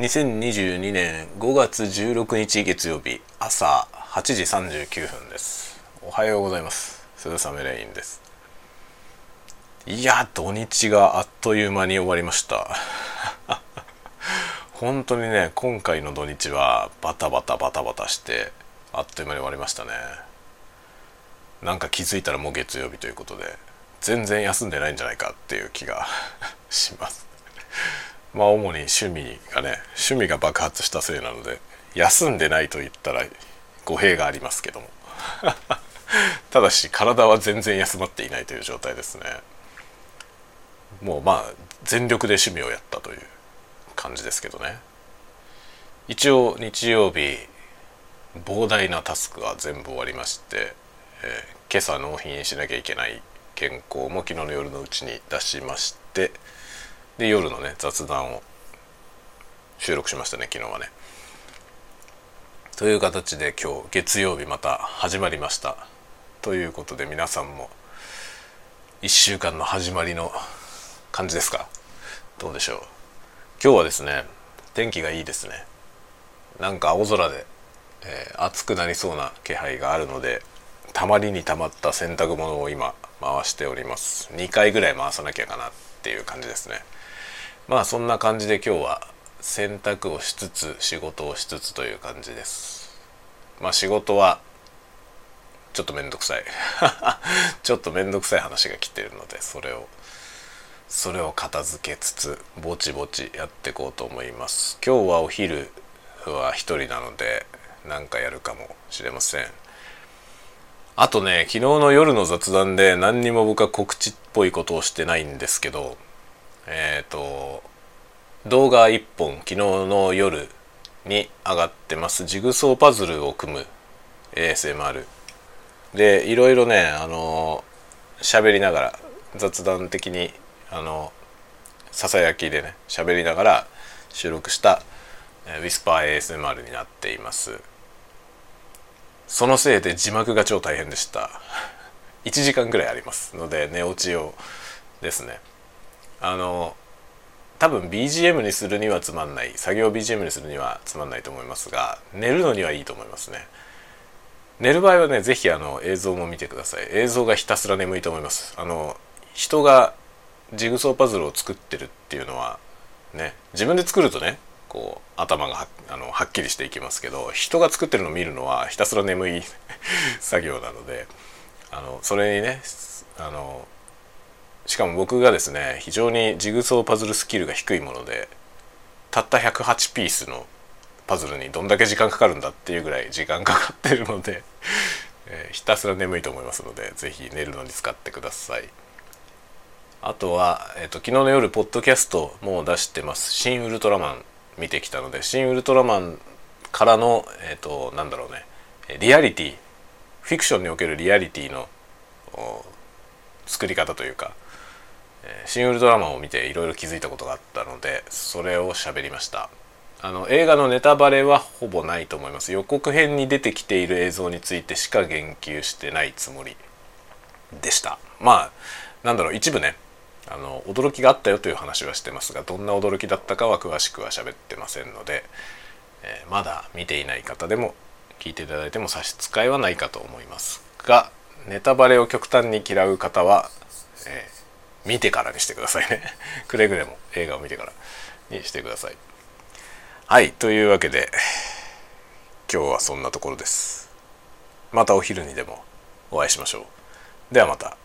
2022年5月16日月曜日朝8時39分です。おはようございます。鈴雨レインです。いや土日があっという間に終わりました。本当にね今回の土日はバタバタバタバタしてあっという間に終わりましたね。なんか気づいたらもう月曜日ということで全然休んでないんじゃないかっていう気が します。まあ主に趣味がね趣味が爆発したせいなので休んでないと言ったら語弊がありますけども。ただし体は全然休まっていないという状態ですね。もうまあ全力で趣味をやったという感じですけどね。一応日曜日膨大なタスクは全部終わりまして、えー、今朝納品しなきゃいけない原稿も昨日の夜のうちに出しましてで夜のね雑談を収録しましたね昨日はね。という形で今日月曜日また始まりました。ということで皆さんも1週間の始まりの感じですか？どうでしょう？今日はですね天気がいいですね。なんか青空で、えー、暑くなりそうな気配があるのでたまりにたまった洗濯物を今回しております。2回ぐらい回さなきゃかなっていう感じですね。まあそんな感じで今日は洗濯をしつつ仕事をしつつという感じです。まあ仕事はちょっとめんどくさい。ちょっとめんどくさい話が来てるのでそれをそれを片付けつつぼちぼちやっていこうと思います。今日はお昼は一人なので何かやるかもしれません。あとね昨日の夜の雑談で何にも僕は告知っぽいことをしてないんですけどえっ、ー、と動画1本昨日の夜に上がってます。ジグソーパズルを組む ASMR でいろいろねあの喋りながら雑談的にあのささやきでね喋りながら収録したウィスパー ASMR になっています。そのせいで字幕が超大変でした。1時間ぐらいありますので寝落ち用ですね。あの多分 BGM にするにはつまんない作業 BGM にするにはつまんないと思いますが寝るのにはいいと思いますね。寝る場合はね是非あの映像も見てください。映像がひたすら眠いと思います。あの人がジグソーパズルを作ってるっていうのはね自分で作るとねこう頭がはあのはっきりしていきますけど人が作ってるのを見るのはひたすら眠い 作業なのであのそれにねあのしかも僕がですね非常にジグソーパズルスキルが低いものでたった108ピースのパズルにどんだけ時間かかるんだっていうぐらい時間かかってるので、えー、ひたすら眠いと思いますので是非寝るのに使ってください。あとは、えーと、昨日の夜ポッドキャストも出してます「新ウルトラマン」見てきたので「新ウルトラマン」からのえっ、ー、となんだろうねリアリティフィクションにおけるリアリティの作り方というか「新ウルトラマン」を見ていろいろ気づいたことがあったのでそれを喋りました。あの映画のネタバレはほぼないと思います。予告編に出てきている映像についてしか言及してないつもりでした。まあなんだろう一部ねあの驚きがあったよという話はしてますがどんな驚きだったかは詳しくは喋ってませんので、えー、まだ見ていない方でも聞いていただいても差し支えはないかと思いますがネタバレを極端に嫌う方は、えー、見てからにしてくださいね。くれぐれも映画を見てからにしてください。はいというわけで今日はそんなところです。またお昼にでもお会いしましょう。ではまた。